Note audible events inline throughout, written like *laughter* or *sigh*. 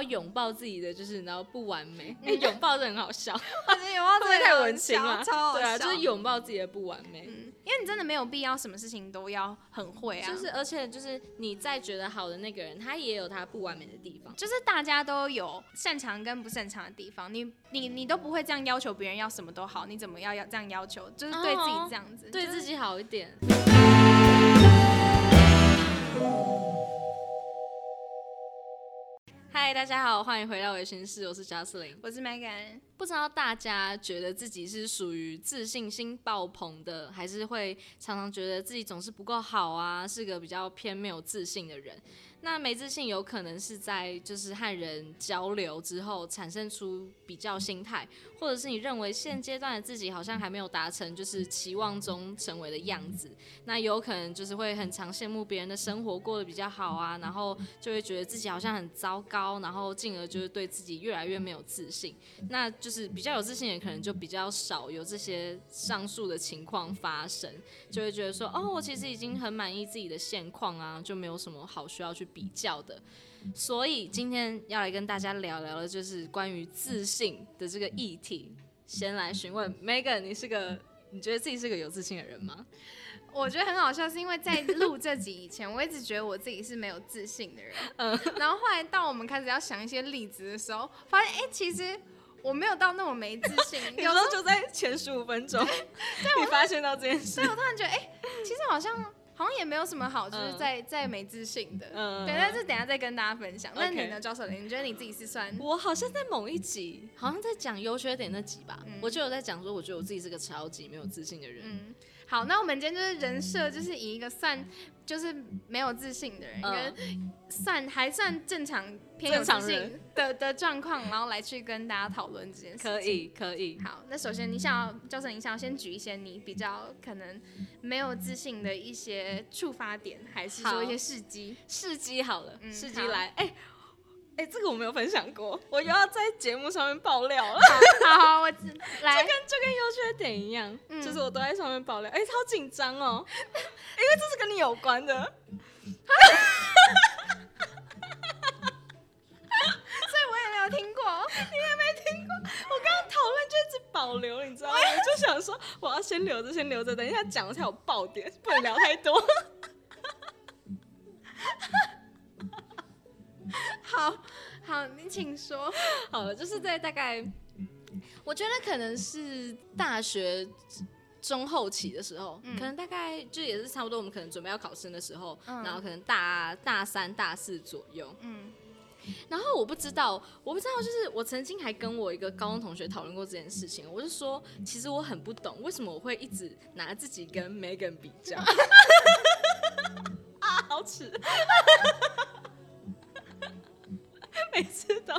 要拥抱自己的，就是然后不完美。哎，拥抱的很好笑，我觉得拥抱真的太文青了，对啊，就是拥抱自己的不完美。嗯，因为你真的没有必要什么事情都要很会啊，就是，而且就是你再觉得好的那个人，他也有他不完美的地方。就是大家都有擅长跟不擅长的地方，你你你都不会这样要求别人要什么都好，你怎么要要这样要求？就是对自己这样子，就是对自己好一点。嗨，大家好，欢迎回到微醺室，我是贾斯林。我是 Megan，不知道大家觉得自己是属于自信心爆棚的，还是会常常觉得自己总是不够好啊，是个比较偏没有自信的人？那没自信有可能是在就是和人交流之后产生出比较心态，或者是你认为现阶段的自己好像还没有达成就是期望中成为的样子，那有可能就是会很常羡慕别人的生活过得比较好啊，然后就会觉得自己好像很糟糕，然后进而就是对自己越来越没有自信。那就是比较有自信的人可能就比较少有这些上述的情况发生，就会觉得说哦，我其实已经很满意自己的现况啊，就没有什么好需要去比较的。所以今天要来跟大家聊聊的，就是关于自信的这个议题。先来询问 Megan，你是个你觉得自己是个有自信的人吗？我觉得很好笑，是因为在录这集以前，我一直觉得我自己是没有自信的人，嗯然后后来到我们开始要想一些例子的时候，发现哎、其实我没有到那么没自信，有 *laughs* 有时候就在前十五分钟，*laughs* 我发现到这件事所以，我突然觉得哎、其实好像好像也没有什么好，就是嗯在在没自信的。嗯对，但是等下再跟大家分享。那你呢，赵守林？你觉得你自己是算我好像在某一集，好像在讲优缺点那集吧，嗯我就有在讲说，我觉得我自己是个超级没有自信的人。嗯？好，那我们今天就是人设，就是以一个算就是没有自信的人，嗯跟算还算正常偏自信的的状况，然后来去跟大家讨论这件事情。可以，可以。好，那首先你想要，教授，你想要先举一些你比较可能没有自信的一些触发点，还是说一些事迹？试机好了，嗯好试机来，哎、哎、这个我没有分享过，我又要在节目上面爆料了，好好，我只 *laughs* 来跟就跟优缺点一样，嗯就是我都在上面爆料，哎、超紧张哦，因为这是跟你有关的，*laughs* 所以我也没有 *laughs* 听过。我刚刚讨论就一直保留，你知道吗？我就想说我要先留着，先留着，等一下讲了才有爆点，不能聊太多。好好，你请说。好了，就是在大概，我觉得可能是大学中后期的时候，嗯可能大概就也是差不多，我们可能准备要考试的时候，嗯然后可能大大三、大四左右。嗯然后我不知道，我不知道，就是我曾经还跟我一个高中同学讨论过这件事情，我就说，其实我很不懂为什么我会一直拿自己跟 Megan 比较。*laughs* 啊，好耻！每次都。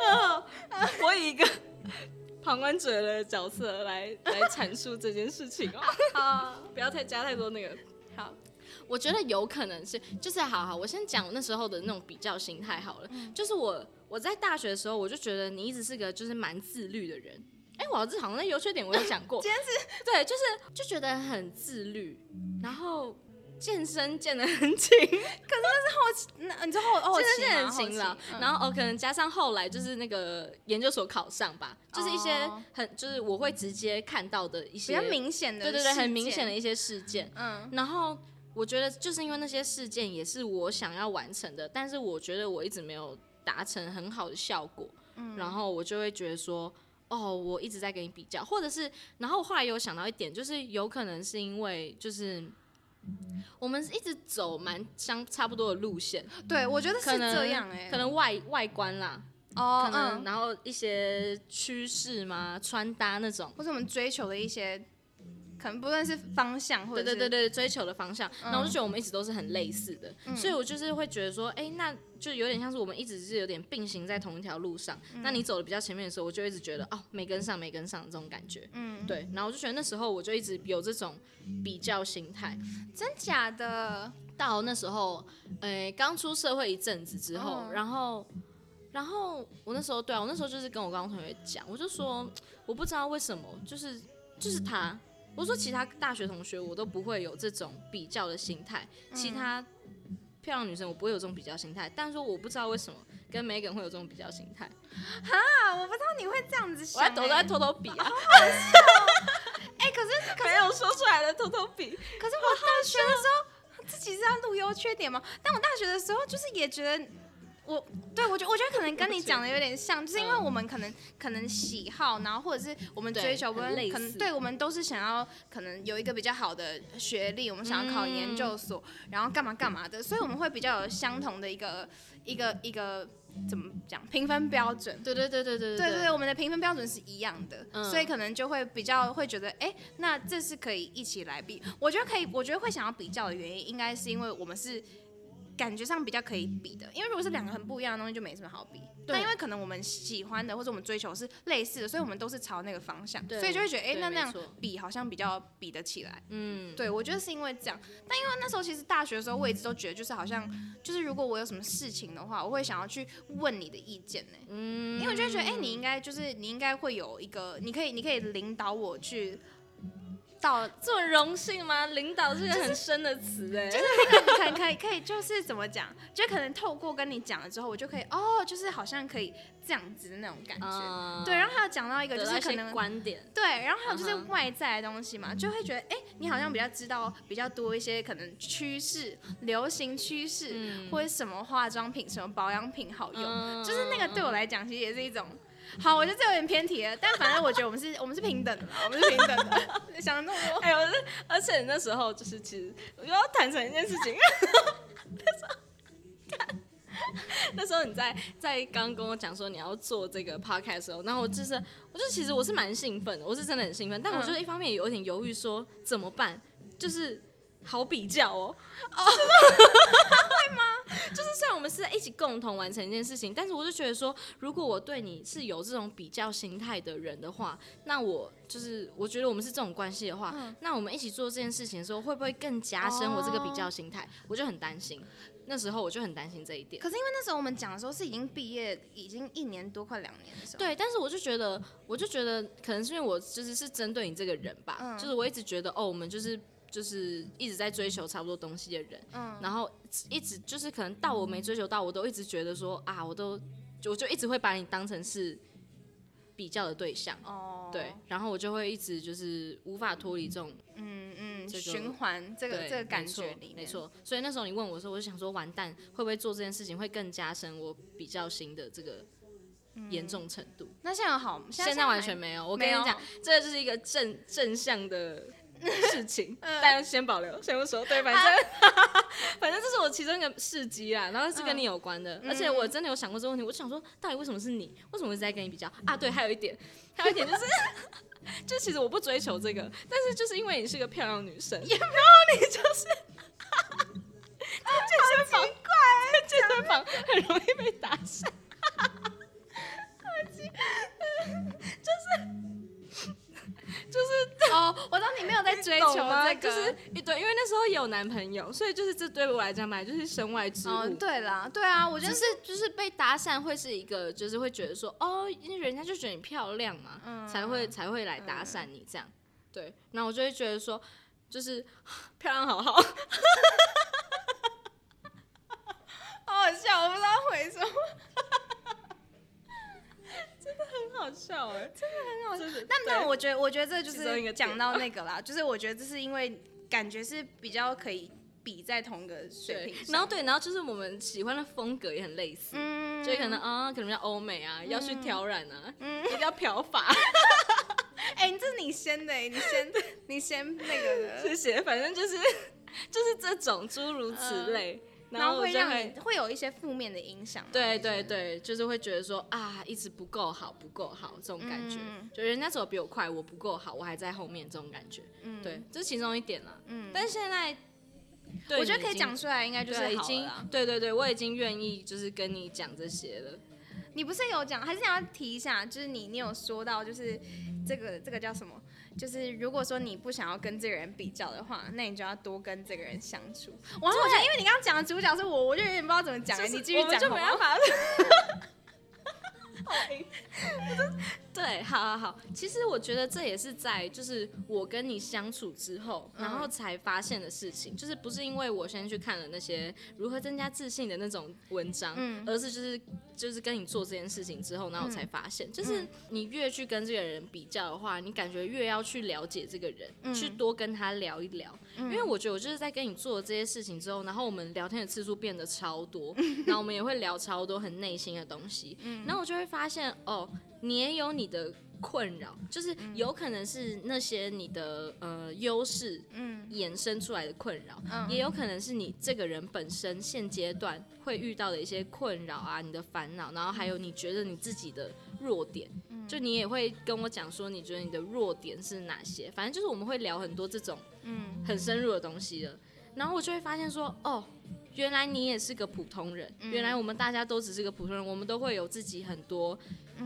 啊我以一个旁观者的角色来来阐述这件事情哦。*laughs* 好，不要太加太多那个。好，我觉得有可能是，就是好好，我先讲我那时候的那种比较心态好了。就是我我在大学的时候，我就觉得你一直是个就是蛮自律的人。哎、我这好像那优缺点我有讲过，*laughs* 今天是 *laughs* 对，就是就觉得很自律，然后健身健得很勤，*laughs* 那你之后后健身很勤了然后哦可能加上后来就是那个研究所考上吧，就是一些哦。很就是我会直接看到的一些比较明显的，对对对，很明显的，一些事件。嗯。然后我觉得就是因为那些事件也是我想要完成的，但是我觉得我一直没有达成很好的效果，嗯。然后我就会觉得说。哦，我一直在跟你比较，或者是，然后我后来有想到一点，就是有可能是因为就是我们一直走蛮相差不多的路线，对，我觉得是可能这样哎，可能外外观啦，哦可能、嗯，然后一些趋势嘛，穿搭那种，或者我们追求的一些，可能不论是方向或者对对对对，追求的方向。嗯然后我就觉得我们一直都是很类似的，所以我就是会觉得说，哎、那就有点像是我们一直是有点并行在同一条路上。嗯那你走的比较前面的时候，我就一直觉得哦，没跟上，没跟上这种感觉。嗯，对，然后我就觉得那时候我就一直有这种比较心态。真假的，到那时候，呃，刚出社会一阵子之后，嗯然后，然后我那时候对啊，我那时候就是跟我高中同学讲，我就说我不知道为什么，就是就是他，我说其他大学同学我都不会有这种比较的心态，其他漂亮女生我不会有这种比较心态，但是说我不知道为什么跟 Megan 会有这种比较心态。哈，我不知道你会这样子想、我在都在偷偷比啊，哎、可是没有说出来的偷偷比。可是我大学的时候，这其实要录优缺点吗？但我大学的时候就是也觉得。我对我觉我觉得可能跟你讲的有点像，就是因为我们可能可能喜好，然后或者是我们追求，对跟很类可能对我们都是想要可能有一个比较好的学历，我们想要考研究所，然后干嘛干嘛的，所以我们会比较有相同的一个一个一个怎么讲评分标准。对对对对对对对对，我们的评分标准是一样的，嗯。所以可能就会比较会觉得，哎、那这是可以一起来比。我觉得可以，我觉得会想要比较的原因，应该是因为我们是感觉上比较可以比的。因为如果是两个很不一样的东西，就没什么好比。对但因为可能我们喜欢的或者我们追求是类似的，所以我们都是朝那个方向，所以就会觉得，哎、对那那样比好像比较比得起来。嗯，对，我觉得是因为这样。但因为那时候其实大学的时候，我一直都觉得，就是好像，就是如果我有什么事情的话，我会想要去问你的意见呢、嗯因为我就会觉得，哎、你应该就是你应该会有一个，你可以你可以领导我去到，这么荣幸吗？领导是个很深的词哎。就是，可能可以可以就是怎么讲，就可能透过跟你讲了之后，我就可以哦，就是好像可以这样子的那种感觉。嗯对，然后还有讲到一个就是可能观点，对，然后还有就是外在的东西嘛，就会觉得哎、你好像比较知道比较多一些可能趋势、流行趋势，嗯。或者什么化妆品、什么保养品好用，嗯。就是那个对我来讲其实也是一种。好，我觉得这有点偏题了，但反正我觉得我们是，我们是平等的，我们是平等的。*laughs* 想了那么多，哎，我是，而且那时候就是其实我又要坦诚一件事情，*laughs* 那时候看那时候你在在刚跟我讲说你要做这个 podcast 的时候，然后我就是我就其实我是蛮兴奋的，我是真的很兴奋，但我就一方面也有点犹豫说怎么办，就是好比较哦，哦 *laughs* 会吗？就是虽然我们是在一起共同完成一件事情，但是我就觉得说，如果我对你是有这种比较心态的人的话，那我就是我觉得我们是这种关系的话，那我们一起做这件事情的时候，会不会更加深我这个比较心态？我就很担心。那时候我就很担心这一点。可是因为那时候我们讲的时候是已经毕业，已经一年多快两年的时候。对，但是我就觉得，我就觉得可能是因为我就是是针对你这个人吧，嗯就是我一直觉得哦，我们就是就是一直在追求差不多东西的人，嗯然后一直就是可能到我没追求到，我都一直觉得说啊，我都我就一直会把你当成是比较的对象，哦，对，然后我就会一直就是无法脱离这种嗯嗯，这个循环这个这个感觉里面，没。错。所以那时候你问我的时候，我就想说，完蛋，会不会做这件事情会更加深我比较心的这个严重程度？那现在有好，现在在完全没有。我跟没有你讲，这个就是一个正正向的事情，*laughs* 嗯但先保留，先不说。对，反正 *laughs* 反正这是我其中一个事迹啦，然后是跟你有关的，而且我真的有想过这个问题，我就想说，到底为什么是你？为什么我一直在跟你比较啊？对，还有一点，还有一点就是。*laughs* 就其实我不追求这个，但是就是因为你是个漂亮女生，也没有你就是在健身房，在健身房很容易被打散。*laughs* 哦，我知道你没有在追求懂吗？这个，就是一对，因为那时候有男朋友，所以就是这对我来讲嘛就是身外之物。哦，对啦，对啊，我觉得就是就是被搭讪会是一个，就是会觉得说，哦，因为人家就觉得你漂亮嘛，嗯才会才会来搭讪你这样。对，然后我就会觉得说，就是 *laughs* 漂亮好好，好好笑，我不知道回什么。很好笑哎、真的很好笑。但但我觉得，我觉得这就是讲到那个啦，*laughs* 就是我觉得这是因为感觉是比较可以比在同个水平，然后对，然后就是我们喜欢的风格也很类似，嗯。就可能啊，可能要欧美啊，要去挑染啊，嗯。一定要漂发。*laughs* 哎、这是你先的、你先你先那个的，*laughs* 谢谢，反正就是就是这种诸如此类，然后会让你会有一些负面的影响。对对对，就是会觉得说啊，一直不够好，不够好这种感觉，嗯就人家走得比我快，我不够好，我还在后面这种感觉，嗯对，这是其中一点啦。嗯，但是现在，我觉得可以讲出来，应该就是，已经。对对对，我已经愿意就是跟你讲这些了。你不是有讲，还是想要提一下？就是你你有说到，就是这个这个叫什么？就是如果说你不想要跟这个人比较的话，那你就要多跟这个人相处。哇，我觉得因为你刚刚讲的主角是我，我就有点不知道怎么讲了。就是你继续讲就没办法。对，好好好。其实我觉得这也是在就是我跟你相处之后，然后才发现的事情，就是不是因为我先去看了那些如何增加自信的那种文章，而是就是就是跟你做这件事情之后，然后我才发现，就是你越去跟这个人比较的话，你感觉越要去了解这个人，去多跟他聊一聊。因为我觉得我就是在跟你做这些事情之后，然后我们聊天的次数变得超多，*laughs* 然后我们也会聊超多很内心的东西，然后我就会发现哦。你也有你的困扰，就是有可能是那些你的呃优势，嗯，衍生出来的困扰，也有可能是你这个人本身现阶段会遇到的一些困扰啊，你的烦恼，然后还有你觉得你自己的弱点，就你也会跟我讲说，你觉得你的弱点是哪些？反正就是我们会聊很多这种，嗯，很深入的东西的，然后我就会发现说，哦。原来你也是个普通人，原来我们大家都只是个普通人，我们都会有自己很多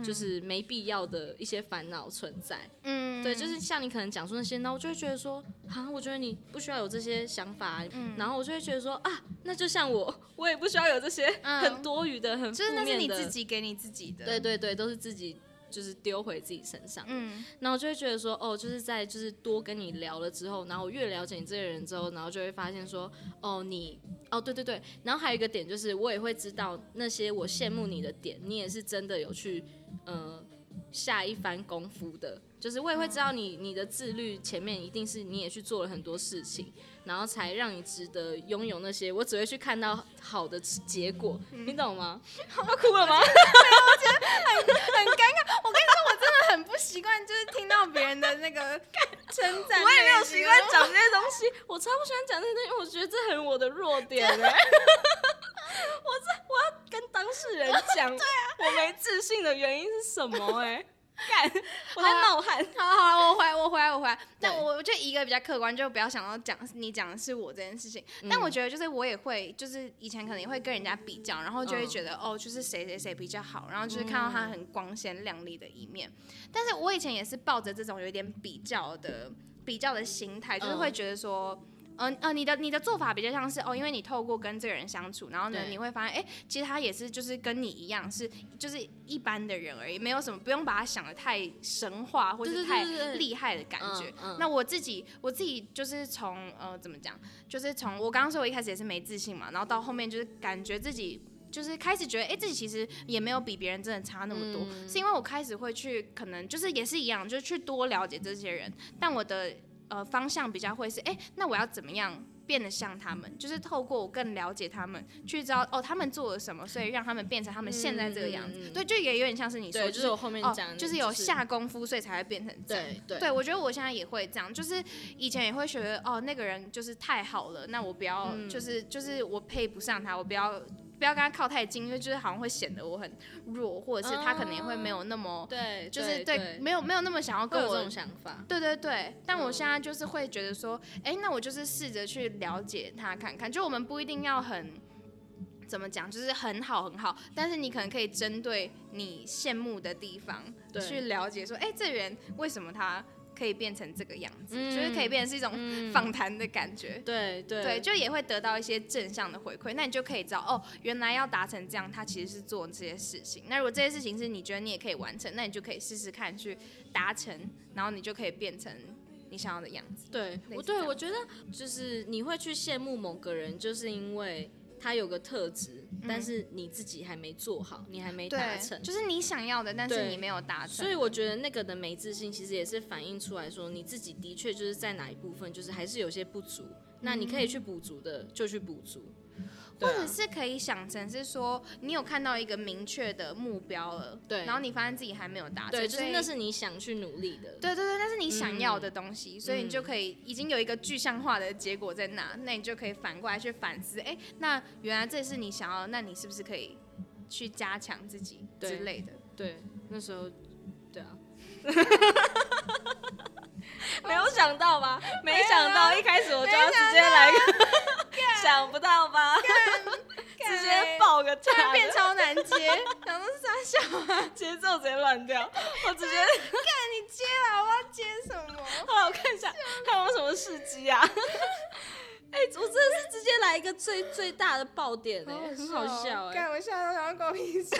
就是没必要的一些烦恼存在。嗯，对，就是像你可能讲出那些，那我就会觉得说，啊，我觉得你不需要有这些想法。嗯，然后我就会觉得说，啊，那就像我，我也不需要有这些很多余的、很。就是那是你自己给你自己的。对对对，都是自己。就是丢回自己身上，嗯，然后就会觉得说，哦，就是在就是多跟你聊了之后，然后越了解你这个人之后，然后就会发现说，哦，你，哦，对对对，然后还有一个点就是，我也会知道那些我羡慕你的点，你也是真的有去，呃，下一番功夫的，就是我也会知道你你的自律前面一定是你也去做了很多事情。然后才让你值得拥有那些，我只会去看到好的结果，你懂吗？*laughs* 要哭了吗？我觉得很很尴尬。我跟你说，我真的很不习惯，就是听到别人的那个 *laughs* 称赞。我也没有习惯讲这些东西，我超不喜欢讲这些东西，我觉得这很我的弱点哎。*laughs* 我这我要跟当事人讲，对啊，我没自信的原因是什么哎？*laughs* 干，我在冒汗。*laughs* 好好，我回我回来我回来。但我就一个比较客观，就不要想到讲你讲的是我这件事情。但我觉得就是我也会，就是以前可能也会跟人家比较，然后就会觉得哦，就是谁谁谁比较好，然后就是看到他很光鲜亮丽的一面。但是我以前也是抱着这种有点比较的比较的心态，就是会觉得说。嗯呃，你的你的做法比较像是哦，因为你透过跟这个人相处，然后呢，你会发现，哎，其实他也是就是跟你一样，是就是一般的人而已，没有什么不用把他想的太神话或者太厉害的感觉。那我自己我自己就是从呃怎么讲，就是从我刚刚说我一开始也是没自信嘛，然后到后面就是感觉自己就是开始觉得，哎，自己其实也没有比别人真的差那么多，是因为我开始会去可能就是也是一样，就是去多了解这些人，但我的。呃，方向比较会是，哎，那我要怎么样变得像他们？就是透过我更了解他们，去知道哦，他们做了什么，所以让他们变成他们现在这个样子。对，就也有点像是你说，就是我后面讲，就是有下功夫，所以才会变成这样。对，对我觉得我现在也会这样，就是以前也会觉得，哦，那个人就是太好了，那我不要，就是就是我配不上他，我不要。不要跟他靠太近，因为就是好像会显得我很弱，或者是他可能也会没有那么对，就是对，没有没有那么想要跟我这种想法。对对对，但我现在就是会觉得说，哎，那我就是试着去了解他看看，就我们不一定要很怎么讲，就是很好很好，但是你可能可以针对你羡慕的地方去了解，说，哎，这人为什么他。可以变成这个样子，就是可以变成是一种访谈的感觉。对对对，就也会得到一些正向的回馈。那你就可以知道，哦，原来要达成这样，他其实是做这些事情。那如果这些事情是你觉得你也可以完成，那你就可以试试看去达成，然后你就可以变成你想要的样子。对，我对我觉得就是你会去羡慕某个人，就是因为。他有个特质，但是你自己还没做好，你还没达成，就是你想要的，但是你没有达成。所以我觉得那个的没自信，其实也是反映出来说，你自己的确就是在哪一部分，就是还是有些不足。那你可以去补足的，就去补足。或者是可以想成是说，你有看到一个明确的目标了，对，然后你发现自己还没有达成，对，就是那是你想去努力的，对对对，那是你想要的东西，所以你就可以已经有一个具象化的结果在那，那你就可以反过来去反思，哎，那原来这是你想要，那你是不是可以去加强自己之类的？对，那时候，对啊。*laughs* *laughs* 没有想到吧？没想到一开始我就要直接来个，*laughs* 想不到吧？直接爆个炸，变超难接，*laughs* 想说傻笑啊，节奏直接乱掉，我直接看你接啊，我要接什么？后来我看一下，看有什么事迹啊？哎，我真的是直接来一个最最大的爆点哎，很好笑哎，看我笑到想要狗屁事。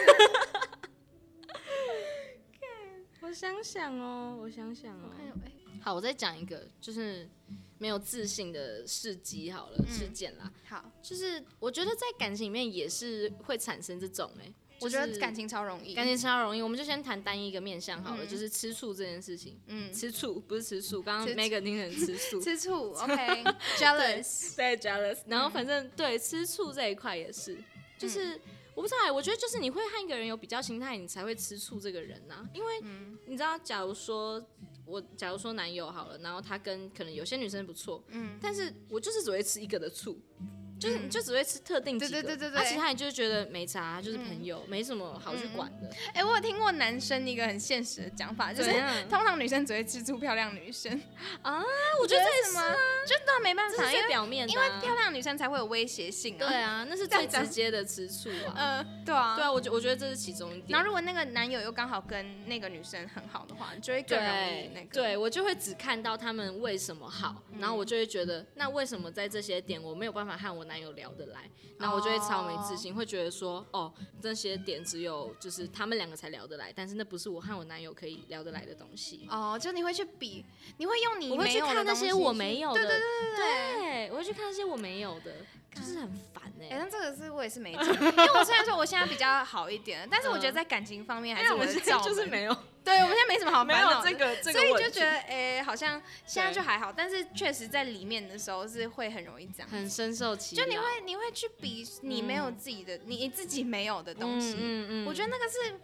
想想哦，我想想哦。看有哎，好，我再讲一个，就是没有自信的事迹好了，事件啦。好，就是我觉得在感情里面也是会产生这种哎、我觉就是得感情超容易，感情超容易。我们就先谈单一一个面向好了，嗯就是吃醋这件事情。嗯，吃醋不是吃醋，刚刚 Megan 听成吃醋。吃醋，*laughs* OK，jealous，*laughs* 对 jealous，然后反正、对吃醋这一块也是，就是、我不知道欸，我觉得就是你会和一个人有比较心态，你才会吃醋这个人呐、因为嗯你知道，假如说我假如说男友好了，然后他跟可能有些女生不错，嗯，但是我就是只会吃一个的醋。就是你就只会吃特定几个，对对对对对啊其他你就是觉得没啥，就是朋友，没什么好去管的。哎，我有听过男生一个很现实的讲法，就是怎样通常女生只会吃醋漂亮女生 *laughs* 啊，我我觉得这也什么，就那没办法，这是最因为表面的、因为啊，漂亮女生才会有威胁性啊，对啊，那是最直接的吃醋啊。呃，对啊，对啊，我觉我觉得这是其中一点。然后如果那个男友又刚好跟那个女生很好的话，你就会更容易那个。对我就会只看到他们为什么好，嗯然后我就会觉得，那为什么在这些点我没有办法和我男友聊得来？然后我就会超没自信，会觉得说，哦，这些点只有就是他们两个才聊得来，但是那不是我和我男友可以聊得来的东西。哦，就你会去比，你会用你我会去没有的看那些东西去我没有对对对对。对，我会去看那些我没有的，就是很烦哎、哎、但这个是我也是没讲，*laughs* 因为我虽然说我现在比较好一点，但是我觉得嗯。在感情方面还是我是就是没有。对，我们现在没什么好没烦恼的有这个这个所以就觉得，哎、好像现在就还好，但是确实在里面的时候是会很容易这样。很深受其，就你会你会去比你没有自己的、你你自己没有的东西，嗯嗯。我觉得那个是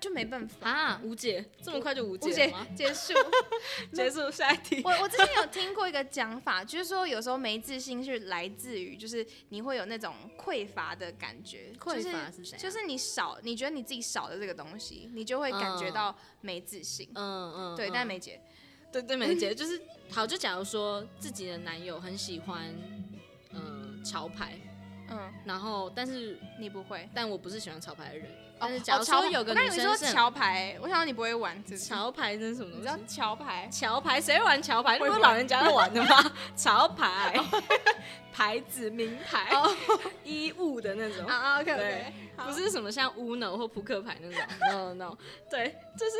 就没办法。啊，无解，这么快就无无解吗？结束。*laughs* 结束下一题。我我之前有听过一个讲法，就是说有时候没自信是来自于，就是你会有那种匮乏的感觉。匮就是乏是怎样就是你少，你觉得你自己少的这个东西，你就会感觉到没自信。嗯嗯，对，嗯但梅姐，对对梅姐就是好，就假如说自己的男友很喜欢嗯潮牌，嗯，然后但是你不会。但我不是喜欢潮牌的人，哦但是假如哦潮说有个女生是很桥牌，我想到你不会玩，是不是潮牌那是什么你知道东西？桥牌？桥牌谁玩桥牌？那不是老人家在玩的吗？*laughs* 桥牌，*laughs* 牌子名牌，衣物的那种。啊 OK，不是什么像 Uno 或扑克牌那种，*laughs* no no，对，就是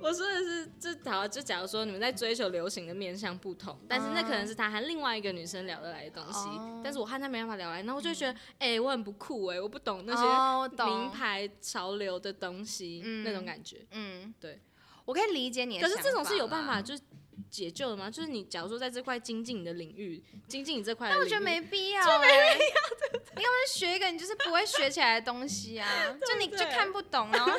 我说的是，就好，就假如说你们在追求流行的面向不同，但是那可能是他和另外一个女生聊得来的东西，哦。但是我和他没办法聊来，那我就会觉得，哎、我很不酷哎、我不懂那些名牌潮流的东西，嗯那种感觉。嗯，对，我可以理解你的可是这种是有办法就是解救的吗？就是你假如说在这块精进你的领域，精进你这块的领域，但我觉得没必要、欸，没必要。你干嘛学一个你就是不会学起来的东西啊？*laughs* 就你就看不懂，然后。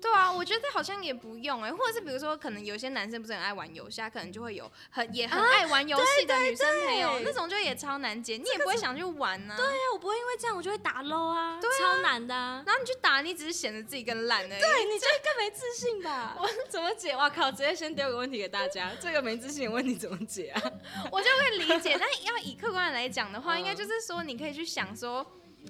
对啊，我觉得好像也不用哎、或者是比如说，可能有些男生不是很爱玩游戏，他可能就会有很也很爱玩游戏的女生朋友，对那种就也超难解，你也不会想去玩呢、对啊，我不会因为这样我就会打 low 啊，超难的啊。然后你去打，你只是显得自己更烂而已。对，你就更没自信吧？*laughs* 我怎么解？哇靠！直接先丢个问题给大家，这个没自信的问题怎么解啊？*laughs* 我就会理解，*laughs* 但要以客观的来讲的话，嗯应该就是说，你可以去想说，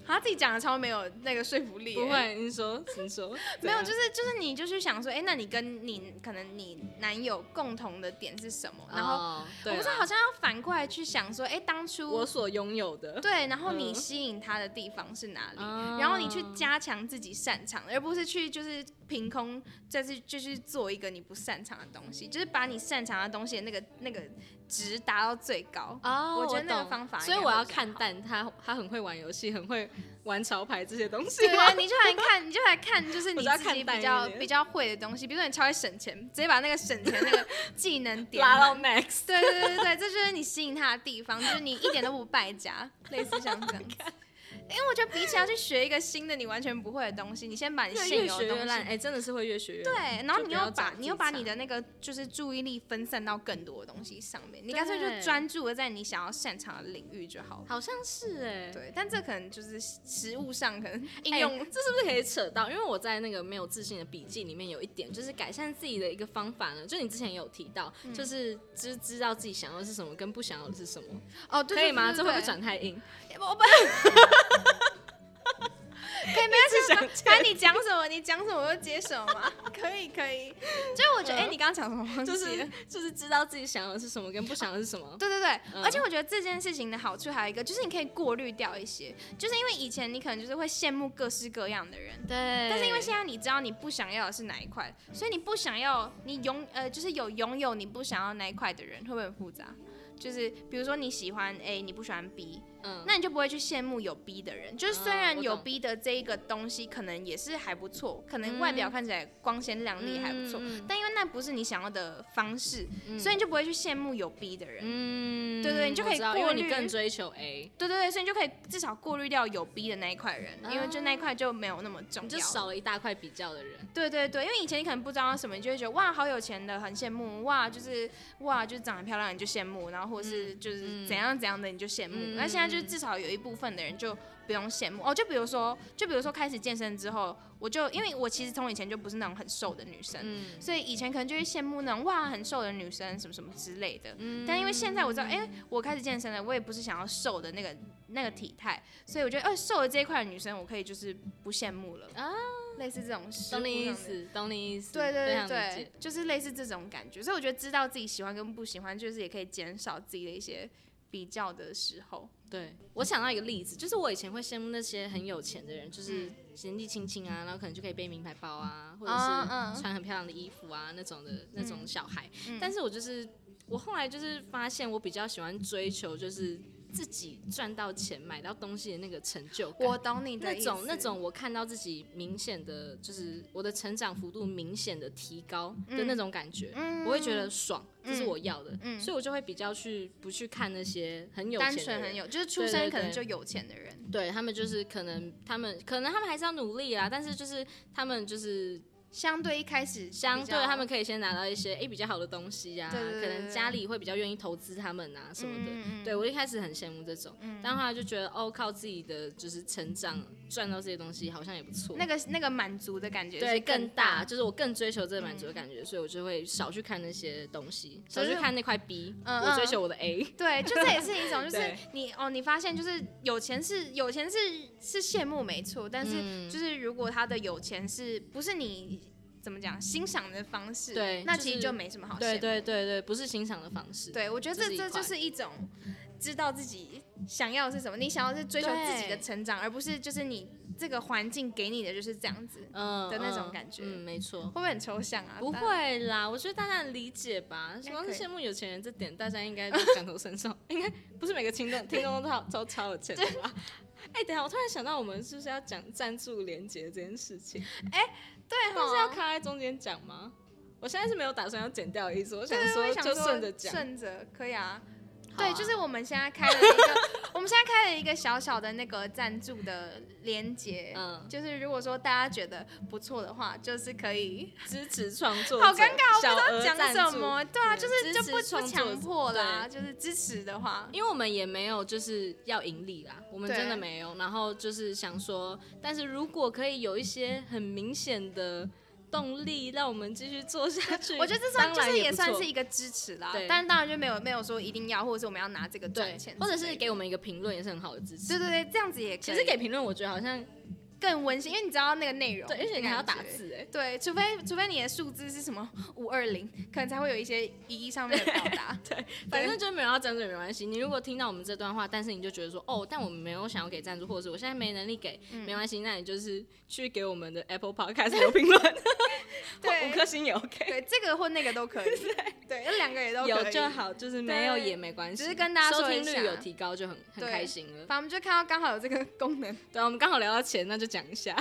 他自己讲的超没有那个说服力、欸。不会，你说，你说，*laughs* 没有，就是就是你就是想说，哎、那你跟你可能你男友共同的点是什么？然后、不是，好像要反过来去想说，哎、当初我所拥有的，对，然后你嗯吸引他的地方是哪里？哦然后你去加强自己擅长，而不是去就是凭空再去就是做一个你不擅长的东西，就是把你擅长的东西那个那个值达到最高。哦，我觉得那个方法所以我要看淡他，他很会玩游戏，很会玩潮牌这些东西对啊？你就来看，你就来看，就是你自己比较比较会的东西，比如说你超会省钱，直接把那个省钱那个技能点拉到 max，对对对对对，这就是你吸引他的地方，就是你一点都不败家，类似像这样子。*laughs* 因为我觉得比起要去学一个新的你完全不会的东西，你先把你越现有的东西哎，真的是会越学越烂。对，然后你又把你又把你的那个就是注意力分散到更多的东西上面，你干脆就对专注的在你想要擅长的领域就好了。好像是哎，对，但这可能就是实物上可能应哎用这是不是可以扯到？因为我在那个没有自信的笔记里面有一点，就是改善自己的一个方法呢。就你之前也有提到，嗯就是知知道自己想要的是什么，跟不想要的是什么，哦，对可以吗？这会不会转太硬？*laughs* 我不，*laughs* *laughs* 可以没关系，看你讲什么，你讲什么我就接什么嘛。*laughs* 可以可以，就是我觉得，哎、嗯你刚刚讲什么？就是就是知道自己想要的是什么，跟不想要的是什么。对对对，嗯而且我觉得这件事情的好处还有一个，就是你可以过滤掉一些，就是因为以前你可能就是会羡慕各式各样的人，对，但是因为现在你知道你不想要的是哪一块，所以你不想要你拥呃就是有拥有你不想要那一块的人，会不会很复杂？就是比如说你喜欢 A，你不喜欢 B，嗯，那你就不会去羡慕有 B 的人。就是虽哦然有 B 的这一个东西可能也是还不错，可能外表看起来光鲜亮丽还不错，嗯但因为那不是你想要的方式，嗯所以你就不会去羡慕有 B 的人。嗯对对你就可以过滤因为你更追求 A，对对对，所以你就可以至少过滤掉有 B 的那一块人，因为就那一块就没有那么重要。你就少了一大块比较的人。对对对，因为以前你可能不知道什么，你就会觉得哇好有钱的很羡慕，哇就是哇就是长得漂亮你就羡慕，然后或者是就是嗯怎样怎样的你就羡慕。嗯那、现在就是至少有一部分的人就不用羡慕。哦，就比如说就比如说开始健身之后，我就因为我其实从以前就不是那种很瘦的女生。嗯。所以以前可能就会羡慕那种哇很瘦的女生什么什么之类的，嗯。但因为现在我知道，哎、我开始健身了，我也不是想要瘦的那个那个体态，所以我觉得，呃，瘦的这一块的女生，我可以就是不羡慕了。啊，类似这种食懂你。意思，懂你意思。对对对对，就是类似这种感觉，所以我觉得知道自己喜欢跟不喜欢，就是也可以减少自己的一些比较的时候。对，我想到一个例子，就是我以前会羡慕那些很有钱的人，就是嗯。年纪轻轻啊，然后可能就可以背名牌包啊，或者是穿很漂亮的衣服啊那种的那种小孩。嗯。但是我就是我后来就是发现，我比较喜欢追求就是自己赚到钱买到东西的那个成就感。我懂你的那种那种我看到自己明显的，就是我的成长幅度明显的提高的那种感觉，嗯。我会觉得爽，这是我要的，嗯。所以我就会比较去不去看那些很有钱单的人。纯很有，就是出生可能就有钱的人。对他们就是可能他们可能他们还是要努力啦，但是就是他们就是相对一开始相对他们可以先拿到一些诶比较好的东西啊，可能家里会比较愿意投资他们啊什么的。嗯嗯嗯。对我一开始很羡慕这种，但后来就觉得哦，靠自己的就是成长赚到这些东西好像也不错。那个那个满足的感觉对是更大，就是我更追求这个满足的感觉，所以我就会少去看那些东西，少去看那块 B，嗯我追求我的 A。*laughs* 对，就这也是一种，*laughs* 就是你哦，你发现就是有钱是有钱是是羡慕没错，但是嗯就是如果他的有钱是不是你怎么讲欣赏的方式，对那其实就没什么好羡慕。对对对对，不是欣赏的方式。对我觉得这这就是一种知道自己想要的是什么，你想要是追求自己的成长，而不是就是你这个环境给你的就是这样子，嗯的那种嗯感觉嗯，没错会。不会很抽象啊？不会啦，我觉得大家能理解吧。该光是羡慕有钱人这点，大家应该都感同身受。*laughs* 应该不是每个听众听众都超都超有钱的吧？哎、等一下，我突然想到，我们是不是要讲赞助连接这件事情？哎对但是要哈，卡在中间讲吗？我现在是没有打算要剪掉的意思，我想说就顺着讲。顺着可以啊。对，就是我们现在开了一个，*laughs* 我们现在开了一个小小的那个赞助的连接，嗯，就是如果说大家觉得不错的话，就是可以。支持创作，好尴尬，我小不知道讲什么。对啊，就是就不不强迫啦，就是支持的话，因为我们也没有就是要盈利啦，我们真的没有。然后就是想说，但是如果可以有一些很明显的动力，让我们继续做下去，*laughs* 我觉得这算当就是也算是一个支持啦。对但当然就没有没有说一定要，或者是我们要拿这个赚钱，或者是给我们一个评论，也是很好的支持。对对对，这样子也可以其实给评论，我觉得好像更温馨，因为你知道那个内容，对，而且你还要打。字哎。对，除非除非你的数字是什么五二零，可能才会有一些意义上面的表达。*laughs* 对，反正就没有要赞助也没关系。你如果听到我们这段话，但是你就觉得说，哦，但我们没有想要给赞助，或者是我现在没能力给，嗯没关系，那你就是去给我们的 Apple Podcast 留评论，*laughs* *laughs* 对五颗星也 OK，对，这个或那个都可以。*laughs* 对，那两个也都可以。有就。好，就是没有也没关系，只是跟大家收听率有提高就很很开心了。反正我们就看到刚好有这个功能。*laughs* 对，我们刚好聊到钱，那就讲一下。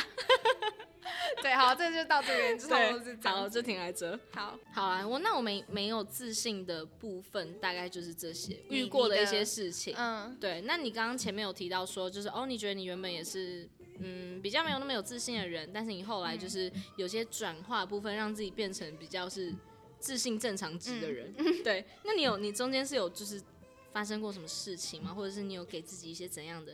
对，好，这就到这边，就差不多是这样好，就停在这。好，好啊，我那我没没有自信的部分，大概就是这些遇过的一些事情。嗯，对，那你刚刚前面有提到说，就是哦，你觉得你原本也是嗯比较没有那么有自信的人，但是你后来就是有些转化部分，让自己变成比较是自信正常值的人。*laughs* 对，那你有你中间是有就是发生过什么事情吗？或者是你有给自己一些怎样的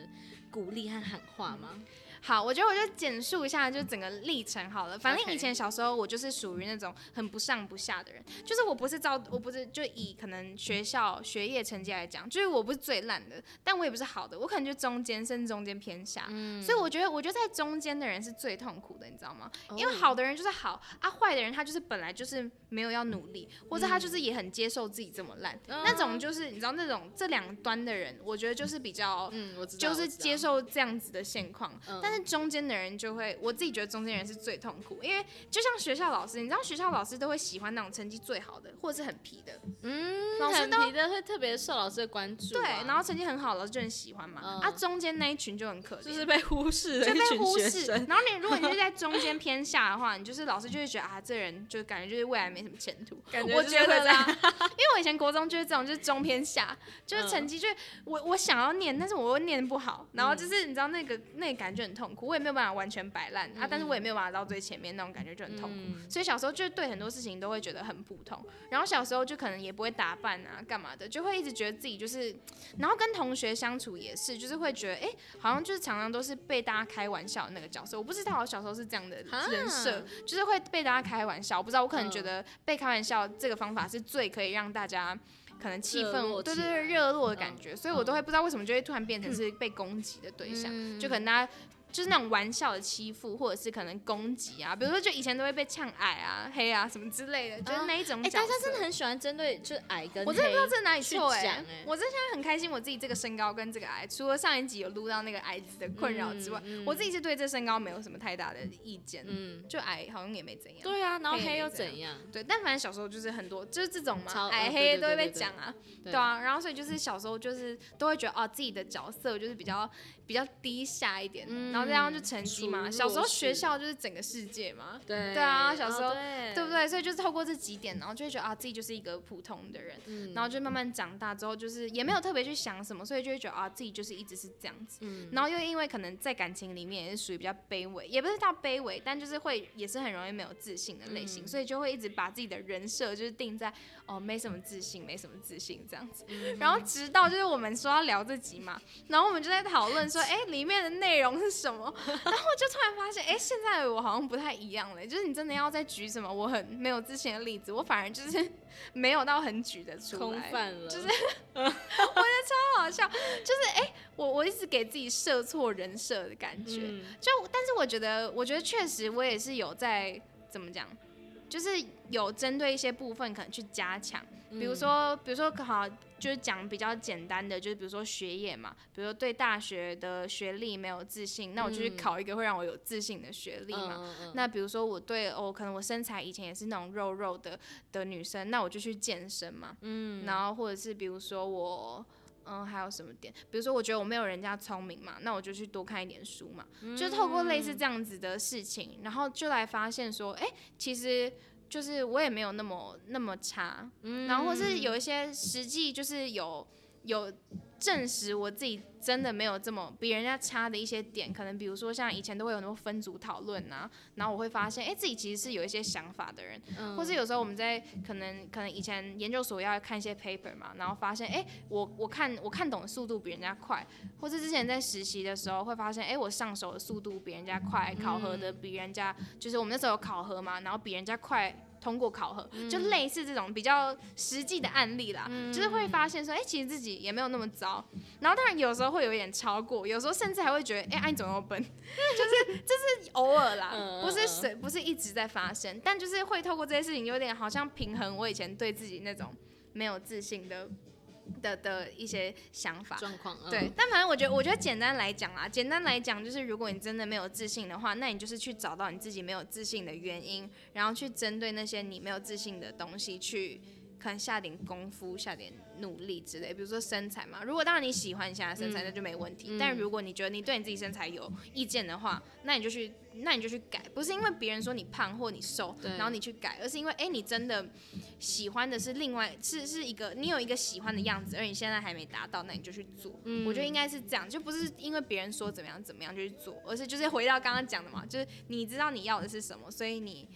鼓励和喊话吗？好，我觉得我就简述一下就整个历程好了。反正以前小时候我就是属于那种很不上不下的人，就是我不是照我不是就以可能学校学业成绩来讲，就是我不是最烂的，但我也不是好的，我可能就中间甚至中间偏下。所以我觉得我觉得在中间的人是最痛苦的，你知道吗？因为好的人就是好啊，坏的人他就是本来就是没有要努力，或者他就是也很接受自己这么烂，那种就是你知道那种这两端的人，我觉得就是比较。嗯，我知道，就是接受这样子的现况，嗯。但是中间的人就会，我自己觉得中间人是最痛苦，因为就像学校老师，你知道学校老师都会喜欢那种成绩最好的，或者是很皮的，嗯，老师都很皮的会特别受老师的关注对啊，，然后成绩很好，老师就很喜欢嘛，嗯。啊，中间那一群就很可怜，就是被忽视的就被一群忽视。学生。然后你如果你是在 *laughs* 中间偏下的话，你就是老师就会觉得啊，这人就感觉就是未来没什么前途。感觉我觉得啦，*laughs* 因为我以前国中就是这种，就是中偏下，就是嗯成绩就是我我想要念，但是我又念不好，然后就是你知道那个那个感觉很痛苦，我也没有办法完全摆烂啊，但是我也没有办法到最前面那种感觉就很痛苦。嗯所以小时候就对很多事情都会觉得很普通，然后小时候就可能也不会打扮啊，干嘛的，就会一直觉得自己就是，然后跟同学相处也是，就是会觉得，哎、好像就是常常都是被大家开玩笑的那个角色。我不知道我小时候是这样的人设，就是会被大家开玩笑。我不知道，我可能觉嗯得被开玩笑这个方法是最可以让大家。可能气氛对对对热络的感嗯觉，所以我都会不知道为什么就会突然变成是被攻击的对象，嗯就可能大家就是那种玩笑的欺负，或者是可能攻击啊，比如说就以前都会被呛矮啊、黑啊什么之类的，就是那一种哎。大家真的很喜欢针对就是矮跟我真的不知道这哪里去错哎、讲哎我真的现在很开心，我自己这个身高跟这个矮，除了上一集有录到那个矮子的困扰之外，嗯嗯我自己是对这身高没有什么太大的意见，嗯，就矮好像也没怎样。对啊，然后黑又怎样？对，但反正小时候就是很多就是这种嘛，矮黑都会对对对被讲啊，对对啊，然后所以就是小时候就是都会觉得哦自己的角色就是比较比较低下一点，然后这样就成绩嘛，嗯小时候学校就是整个世界嘛，对对啊小时候哦对。对不对？所以就是透过这几点，然后就会觉得啊自己就是一个普通的人，嗯。然后就慢慢长大之后，就是也没有特别去想什么，所以就会觉得啊自己就是一直是这样子，嗯。然后又因为可能在感情里面也是属于比较卑微，也不是到卑微，但就是会也是很容易没有自信的类型，嗯。所以就会一直把自己的人设就是定在哦没什么自信，没什么自信这样子。嗯。然后直到就是我们说要聊这集嘛，然后我们就在讨论说，哎、里面的内容是什么？*laughs* 然后我就突然发现，哎、现在的我好像不太一样了，就是你真的要再举什么我很没有之前的例子，我反而就是 *laughs* 没有到很举得出空来。泛了，就是 *laughs* 超好笑，就是哎、我我一直给自己设错人设的感觉，嗯就但是我觉得，我觉得确实我也是有在怎么讲，就是有针对一些部分可能去加强，比如说比如说好就是讲比较简单的，就是比如说学业嘛，比如说对大学的学历没有自信，那我就去嗯考一个会让我有自信的学历嘛。嗯嗯那比如说我对哦，可能我身材以前也是那种肉肉的的女生，那我就去健身嘛。嗯然后或者是比如说我，嗯，还有什么点？比如说我觉得我没有人家聪明嘛，那我就去多看一点书嘛，就透过类似这样子的事情，然后就来发现说，哎、其实就是我也没有那么那么差，嗯。然后或是有一些实际就是有有证实我自己真的没有这么比人家差的一些点，可能比如说像以前都会有很多分组讨论啊，然后我会发现，哎、自己其实是有一些想法的人，嗯或是有时候我们在可能可能以前研究所要看一些 paper 嘛，然后发现，哎、我我看我看懂的速度比人家快，或是之前在实习的时候会发现，哎、我上手的速度比人家快，考核的比人家，就是我们那时候有考核嘛，然后比人家快。通过考核，就类似这种比较实际的案例啦，就是会发现说，哎、其实自己也没有那么糟。然后当然有时候会有一点超过，有时候甚至还会觉得，哎、啊你怎么那么笨？*laughs* 就是就是偶尔啦，嗯不是随不是一直在发生，但就是会透过这些事情，有点好像平衡我以前对自己那种没有自信的的的一些想法。状况，嗯对，但反正我觉得，我觉得简单来讲啊，简单来讲就是，如果你真的没有自信的话，那你就是去找到你自己没有自信的原因，然后去针对那些你没有自信的东西去。可能下点功夫，下点努力之类，比如说身材嘛。如果当然你喜欢你现在的身材，嗯那就没问题。嗯但如果你觉得你对你自己身材有意见的话，那你就去，那你就去改，不是因为别人说你胖或你瘦，然后你去改，而是因为哎、诶你真的喜欢的是另外是是一个你有一个喜欢的样子，而你现在还没达到，那你就去做。嗯我觉得应该是这样，就不是因为别人说怎么样怎么样就去做，而是就是回到刚刚讲的嘛，就是你知道你要的是什么，所以你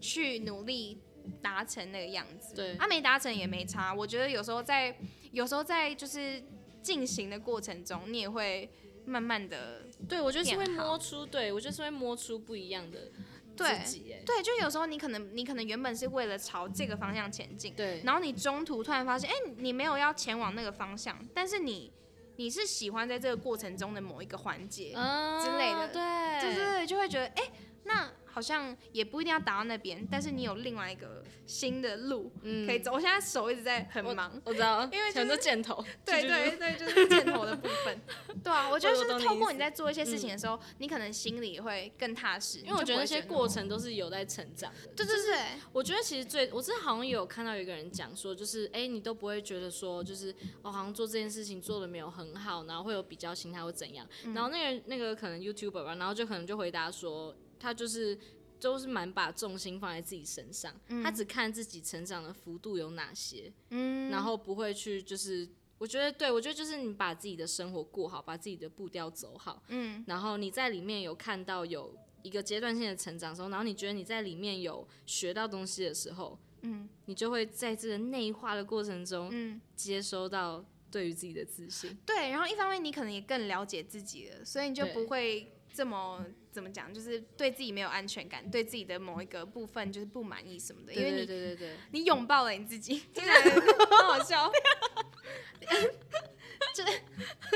去努力达成那个样子。对啊，没达成也没差。我觉得有时候在有时候在就是进行的过程中，你也会慢慢的对我觉得是会摸出，对我觉得是会摸出不一样的对自己，哎，对，就有时候你可能你可能原本是为了朝这个方向前进，对，然后你中途突然发现，哎、你没有要前往那个方向，但是你你是喜欢在这个过程中的某一个环节，嗯之类的对，对对对，就会觉得，哎、那好像也不一定要打到那边，但是你有另外一个新的路嗯可以走。我现在手一直在很忙，我知道，因为就是很多箭头，对对对，就是箭头的部分。*laughs* 对啊，我觉得是透过你在做一些事情的时候，你可能心里会更踏实，因为我觉得那些过过，程都是有在成长的。对对对，我觉得其实最，我之前好像有看到有一个人讲说，就是哎、诶你都不会觉得说，就是我、好像做这件事情做的没有很好，然后会有比较心态或怎样。嗯然后那个那个可能 YouTuber 吧，然后就可能就回答说，他就是都是蛮把重心放在自己身上，他只看自己成长的幅度有哪些，嗯，然后不会去就是。我觉得对，我觉得就是你把自己的生活过好，把自己的步调走好，嗯然后你在里面有看到有一个阶段性的成长的时候，然后你觉得你在里面有学到东西的时候，嗯你就会在这个内化的过程中嗯。接收到对于自己的自信。对，然后一方面你可能也更了解自己了，所以你就不会这么怎么讲，就是对自己没有安全感，对自己的某一个部分就是不满意什么的，因为你对对对对，你拥抱了你自己，听起来很好笑。*laughs* 就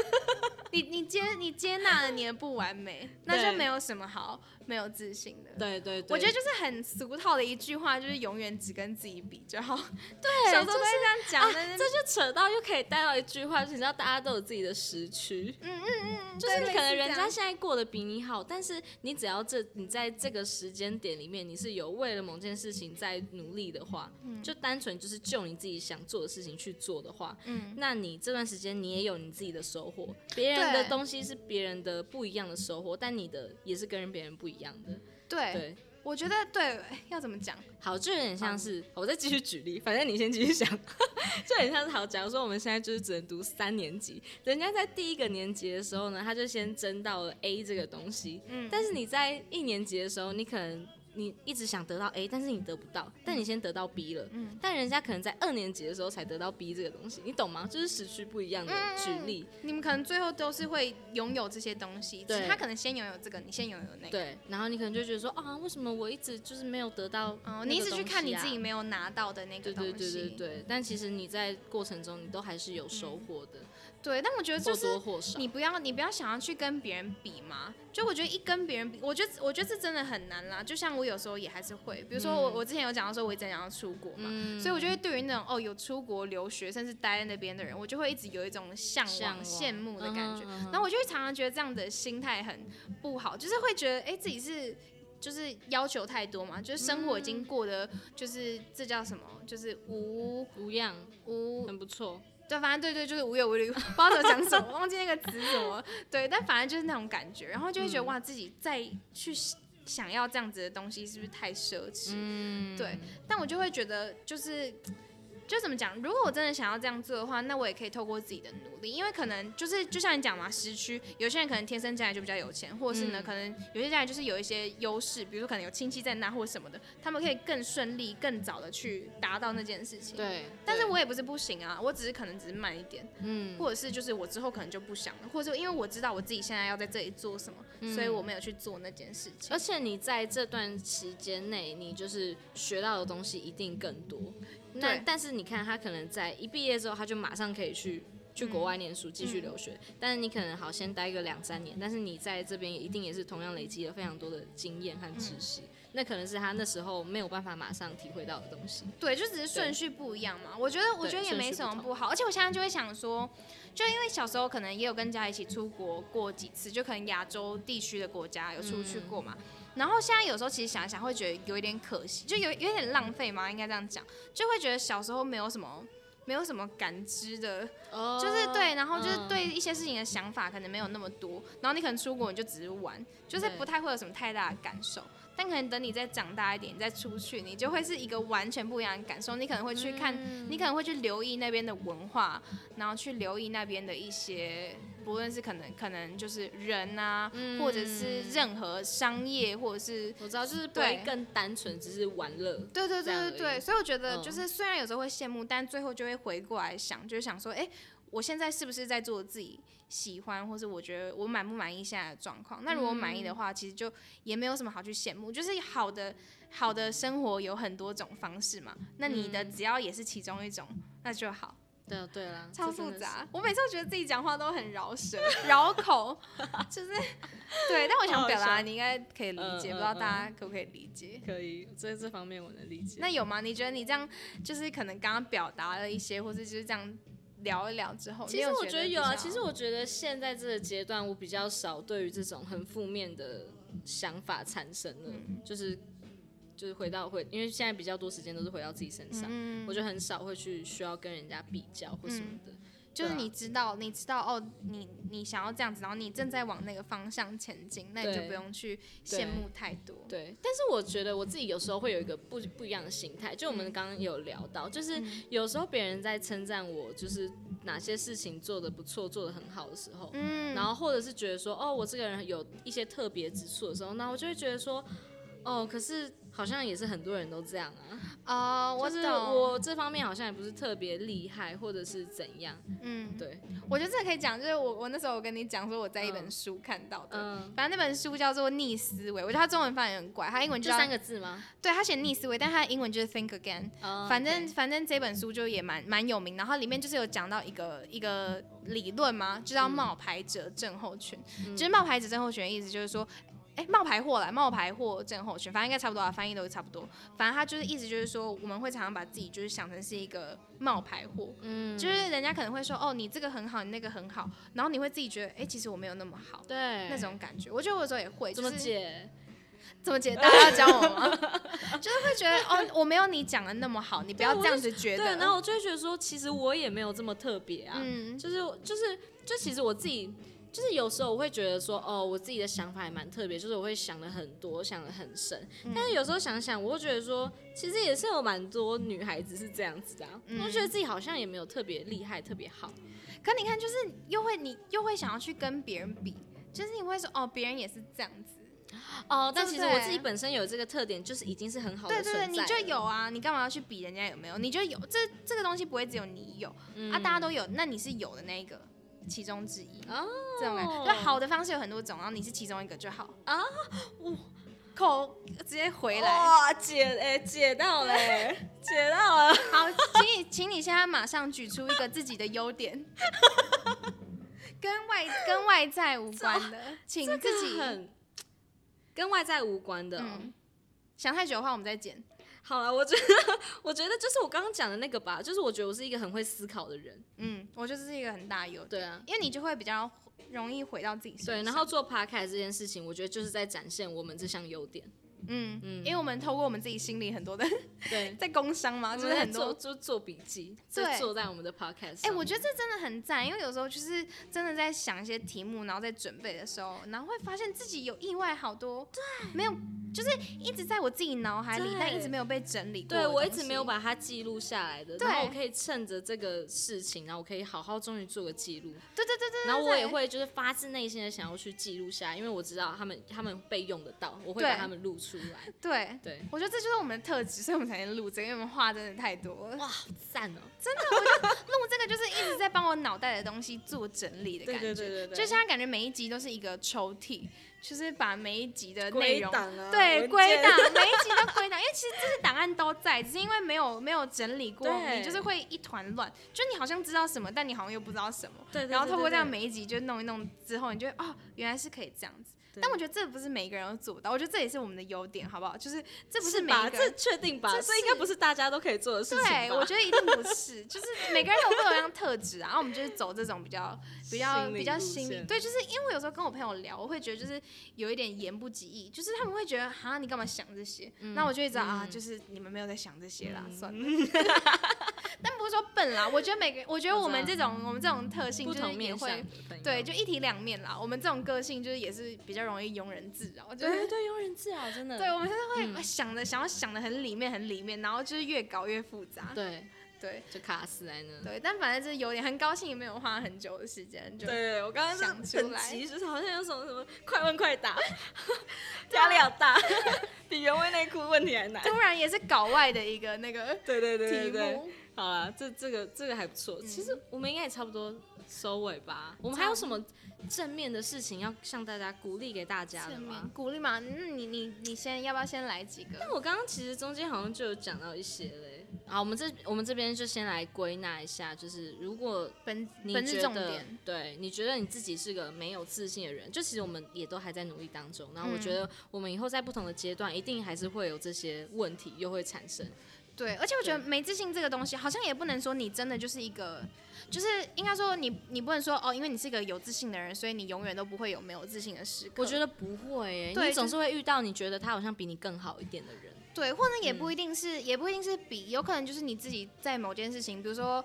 *laughs* 你你接你接纳了你的不完美，那就没有什么好没有自信的。对对对，我觉得就是很俗套的一句话，就是永远只跟自己比就好。对 *laughs* 小时候都会这样讲，啊但是这就扯到又可以带到一句话，就是你知道大家都有自己的时区，嗯嗯嗯，就是对可能人家现在过得比你好，但是你只要这你在这个时间点里面，你是有为了某件事情在努力的话，就单纯就是就你自己想做的事情去做的话，嗯。那你这段时间你也有你自己的收获，别人的对。东西是别人的不一样的收获，但你的也是跟别人不一样的。对，对，我觉得对，要怎么讲？好，就有点像是我再继续举例，反正你先继续想，*laughs* 就很像是好，假如说我们现在就是只能读三年级，人家在第一个年级的时候呢，他就先争到了 A 这个东西，嗯但是你在一年级的时候，你可能。你一直想得到 A，但是你得不到，但你先得到 B 了，嗯但人家可能在二年级的时候才得到 B 这个东西，你懂吗？就是时区不一样的嗯举例，你们可能最后都是会拥有这些东西，对他可能先拥有这个，你先拥有那个。对，然后你可能就觉得说啊，为什么我一直就是没有得到、哦，你一直去看你自己啊没有拿到的那个东西。对对对对，但其实你在过程中你都还是有收获的，对但我觉得或就是。你不要你不要想要去跟别人比嘛，就我觉得一跟别人比，我觉得我觉得这真的很难啦。就像我有时候也还是会，比如说我、嗯我之前有讲到说我一直想要出国嘛，嗯所以我觉得对于那种哦有出国留学甚至待在那边的人，我就会一直有一种向往、羡慕的感觉。然后我就会常常觉得这样的心态很不好，就是会觉得哎、诶自己是。就是要求太多嘛，就是生活已经过得就是这叫什么，就是无无恙，无很不错。对，反正对对，就是无忧无虑，*laughs* 不知道怎么讲什么，*laughs* 忘记那个词是什么。对，但反正就是那种感觉，然后就会觉得、嗯哇，自己再去想要这样子的东西，是不是太奢侈？嗯，对，但我就会觉得就是。就怎么讲？如果我真的想要这样做的话，那我也可以透过自己的努力，因为可能就是就像你讲嘛，时区有些人可能天生家里就比较有钱，或者是呢，嗯可能有些家里就是有一些优势，比如说可能有亲戚在那或者什么的，他们可以更顺利、更早的去达到那件事情。对，但是我也不是不行啊，我只是可能只是慢一点。嗯，或者是就是我之后可能就不想了，或者是因为我知道我自己现在要在这里做什么，所以我没有去做那件事情。而且你在这段时间内，你就是学到的东西一定更多。那但是你看，他可能在一毕业之后，他就马上可以去去国外念书，继续留学。但是你可能好先待个两三年，但是你在这边一定也是同样累积了非常多的经验和知识。那可能是他那时候没有办法马上体会到的东西。对，就只是顺序不一样嘛。我觉得我觉得也没什么不好，而且我现在就会想说，就因为小时候可能也有跟家一起出国过几次，就可能亚洲地区的国家有出去过嘛。然后现在有时候其实想一想，会觉得有一点可惜，就有有点浪费嘛，应该这样讲，就会觉得小时候没有什么。没有什么感知的，哦就是对，然后就是嗯对一些事情的想法可能没有那么多，然后你可能出国你就只是玩，就是不太会有什么太大的感受。但可能等你再长大一点，你再出去，你就会是一个完全不一样的感受。你可能会去看，嗯你可能会去留意那边的文化，然后去留意那边的一些，不论是可能可能就是人啊，嗯或者是任何商业，或者是我知道，就是不会对更单纯，只是玩乐。对对对对对，所以我觉得嗯就是虽然有时候会羡慕，但最后就会回过来想，就是想说，哎、我现在是不是在做自己喜欢，或是我觉得我满不满意现在的状况。那如果满意的话，其实就也没有什么好去羡慕，就是好的好的生活有很多种方式嘛。那你的只要也是其中一种，那就好。对啊，对啦，超复杂。我每次都觉得自己讲话都很饶舌、*laughs* 绕口，就是对。但我想表达，你应该可以理解，嗯不知道嗯大家可不可以理解？可以，在这方面我能理解。那有吗？你觉得你这样就是可能刚刚表达了一些，或者就是这样聊一聊之后，其实我觉觉得有啊，其实我觉得现在这个阶段，我比较少对于这种很负面的想法产生了，嗯就是就是回到会，因为现在比较多时间都是回到自己身上，嗯我就很少会去需要跟人家比较或什么的。就是你知道，你知道哦，你你想要这样子，然后你正在往那个方向前进，那你就不用去羡慕太多。对，但是我觉得我自己有时候会有一个不不一样的心态，就我们刚刚有聊到，就是嗯有时候别人在称赞我，就是哪些事情做的不错，做的很好的时候，嗯，然后或者是觉得说，哦，我这个人有一些特别之处的时候，那我就会觉得说，哦，可是好像也是很多人都这样啊，哦，我就是，我这方面好像也不是特别厉害，或者是怎样，嗯，对，我觉得这可以讲，就是我我那时候我跟你讲说我在一本嗯书看到的，嗯，反正那本书叫做《逆思维》，我觉得它中文翻译很怪，它英文就三个字吗？对，它写逆思维，但它的英文就是 think again。哦反正反正这本书就也蛮蛮有名，然后里面就是有讲到一个一个理论嘛，就叫嗯。冒牌者症候群。嗯。就是冒牌者症候群的意思就是说，哎、冒牌货来，冒牌货症候群，反正应该差不多啊，翻译都差不多。反正他就是意思就是说，我们会常常把自己就是想成是一个冒牌货，嗯，就是人家可能会说，哦，你这个很好，你那个很好，然后你会自己觉得，哎、其实我没有那么好。对那种感觉，我觉得我有时候也会，怎么解？怎么解？大家要教我吗？*laughs* 就是会觉得哦，我没有你讲的那么好，你不要这样子觉对，得。然后我就会觉得说，其实我也没有这么特别啊，嗯，就是就是就其实我自己。就是有时候我会觉得说，哦，我自己的想法还蛮特别，就是我会想的很多，想的很深。嗯但是有时候想想，我会觉得说，其实也是有蛮多女孩子是这样子的、啊。嗯我觉得自己好像也没有特别厉害、特别好。可你看，就是又会你又会想要去跟别人比，就是你会说哦，别人也是这样子。哦，但其实我自己本身有这个特点，就是已经是很好的对你就有啊，你干嘛要去比人家有没有？你就有这这个东西不会只有你有、嗯啊，大家都有，那你是有的那一个其中之一。哦这种感觉，就好的方式有很多种，然后你是其中一个就好啊。哇，口直接回来。哇，解哎、解到嘞，*laughs* 解到了。好，请你，请你现在马上举出一个自己的优点，*laughs* 跟外跟外在无关的，请自己。个很跟外在无关的、哦。嗯，想太久的话，我们再剪。好了，我觉得，我觉得就是我刚刚讲的那个吧，就是我觉得我是一个很会思考的人。嗯，我觉得这是一个很大的优点，对啊，因为你就会比较容易回到自己身上。对，然后做 podcast 这件事情，我觉得就是在展现我们这项优点。嗯嗯因为我们透过我们自己心里很多的对，*laughs* 在工商嘛，就就是是很多。做就做笔记，对就做在我们的 podcast 哎、上。我觉得这真的很赞，因为有时候就是真的在想一些题目，然后在准备的时候，然后会发现自己有意外好多，对，没有，就是一直在我自己脑海里，对但一直没有被整理过。对我一直没有。把它记录下来的，对然后我可以趁着这个事情，然后我可以好好终于做个记录，对对对对然后我也会就是发自内心的想要去记录下来，因为我知道他们他们被用得到，我会对把他们录出来。对，对，我觉得这就是我们的特质，所以我们才能录这个，因为我们话真的太多了。哇，好赞哦！真的，我就录这个就是一直在帮我脑袋的东西做整理的感觉，对对对对对就现在感觉每一集都是一个抽屉，就是把每一集的内容。对，归档，每一集都归档，因为其实这些档案都在，只是因为没有没有整理过，对你就是会一团乱，就你好像知道什么，但你好像又不知道什么。对对然后透过这样每一集就弄一弄之后，你就会哦，原来是可以这样子。对但我觉得这不是每一个人都做到，我觉得这也是我们的优点，好不好？就是这不是每一个人。确定吧？这这应该不是大家都可以做的事情？对，我觉得一定不是，*laughs* 就是每个人有不同样特质啊，然后我们就是走这种比较 *laughs* 比较比较路线心理，对，就是因为我有时候跟我朋友聊，我会觉得就是有一点言不及义，就是他们会觉得哈你干嘛想这些，那、我就会知道、啊，嗯就是你们没有在想这些啦，嗯算了。*laughs* 但不是说笨啦，我觉得每个，我觉得我们这种我们这种特性不就是也会对，就一体两面啦。我们这种个性就是也是比较容易庸人自扰，就是对对，庸人自扰，真的。对，我们是会嗯想的、想要想的很里面很里面，然后就是越搞越复杂。对，对就卡死在那。对，但反正就是有点很高兴，也没有花很久的时间，就对，我刚刚想出来很急，*laughs* 就是好像有什么什么快问快答，*laughs* 压力好大，*laughs* 比原味内裤问题还难。突然也是搞外的一个那个对对题目。好了，这这个这个还不错。其实我们应该也差不多收尾吧。我们还有什么正面的事情要向大家鼓励给大家的吗？鼓励嘛？那你你你先要不要先来几个？但我刚刚其实中间好像就有讲到一些嘞。好，我们这我们这边就先来归纳一下，就是如果本你觉得对你觉得你自己是个没有自信的人，就其实我们也都还在努力当中。然后我嗯觉得我们以后在不同的阶段，一定还是会有这些问题又会产生。对，而且我觉得没自信这个东西，好像也不能说你真的就是一个，就是应该说你你不能说哦，因为你是一个有自信的人，所以你永远都不会有没有自信的时刻。我觉得不会耶，你总是会遇到你觉得他好像比你更好一点的人。对，或者也嗯不一定是，也不一定是比，有可能就是你自己在某件事情，比如说，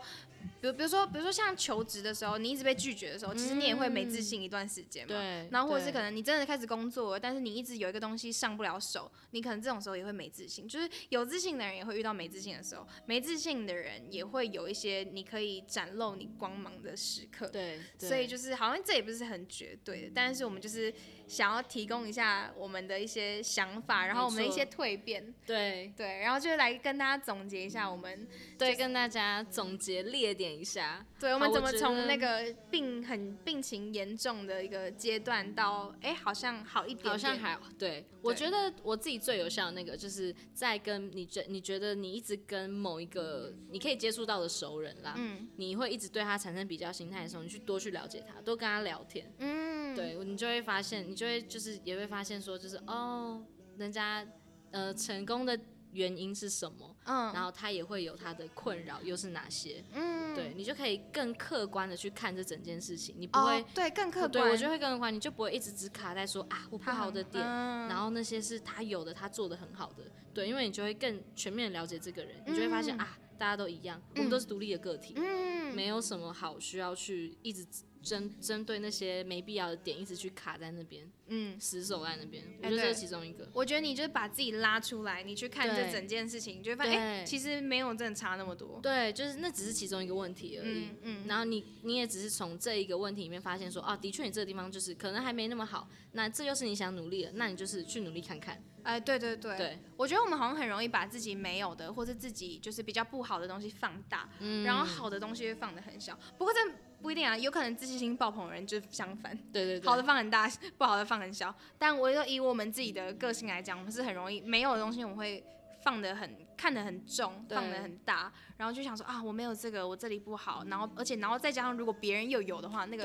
比如比如说，比如说像求职的时候，你一直被拒绝的时候，其实你也会没自信一段时间嘛。对，然后或者是可能你真的开始工作了，但是你一直有一个东西上不了手，你可能这种时候也会没自信。就是有自信的人也会遇到没自信的时候，没自信的人也会有一些你可以展露你光芒的时刻。对，对所以就是好像这也不是很绝对的，但是我们就是想要提供一下我们的一些想法，然后我们的一些蜕变，对对，然后就是来跟大家总结一下我们对，跟大家总结列点一下。对我们怎么从那个病很病情严重的一个阶段到哎好像好一点点，好像还。对，我觉得我自己最有效的那个，就是在跟你觉你觉得你一直跟某一个你可以接触到的熟人啦，嗯你会一直对他产生比较心态的时候，你去多去了解他，多跟他聊天，嗯，对你就会发现，你就会就是也会发现说，就是哦，人家呃成功的原因是什么，嗯。然后他也会有他的困扰又是哪些，嗯。对你就可以更客观的去看这整件事情，你不会哦、对更客观，对我就会更客观，你就不会一直只卡在说啊我不好的点，嗯然后那些是他有的，他做的很好的，对，因为你就会更全面地了解这个人，你就会发现、嗯啊，大家都一样，我们都是独立的个体，嗯。没有什么好需要去一直针针对那些没必要的点，一直去卡在那边，嗯。死守在那边，我哎觉得这是其中一个。我觉得你就是把自己拉出来，你去看这整件事情，你就会发现，哎、对其实没有真的差那么多。对，就是那只是其中一个问题而已。嗯嗯，然后你你也只是从这一个问题里面发现说，啊，的确你这个地方就是可能还没那么好，那这就是你想努力的，那你就是去努力看看。哎，对对对，对，我觉得我们好像很容易把自己没有的，或是自己就是比较不好的东西放大，嗯然后好的东西会放的很小。不过这不一定啊，有可能自信心爆棚的人就相反，对对对，好的放很大，不好的放很小。但我就以我们自己的个性来讲，我们是很容易没有的东西，我们会放的很看得很重，放的很大，然后就想说啊，我没有这个，我这里不好，然后而且然后再加上如果别人又有的话，那，个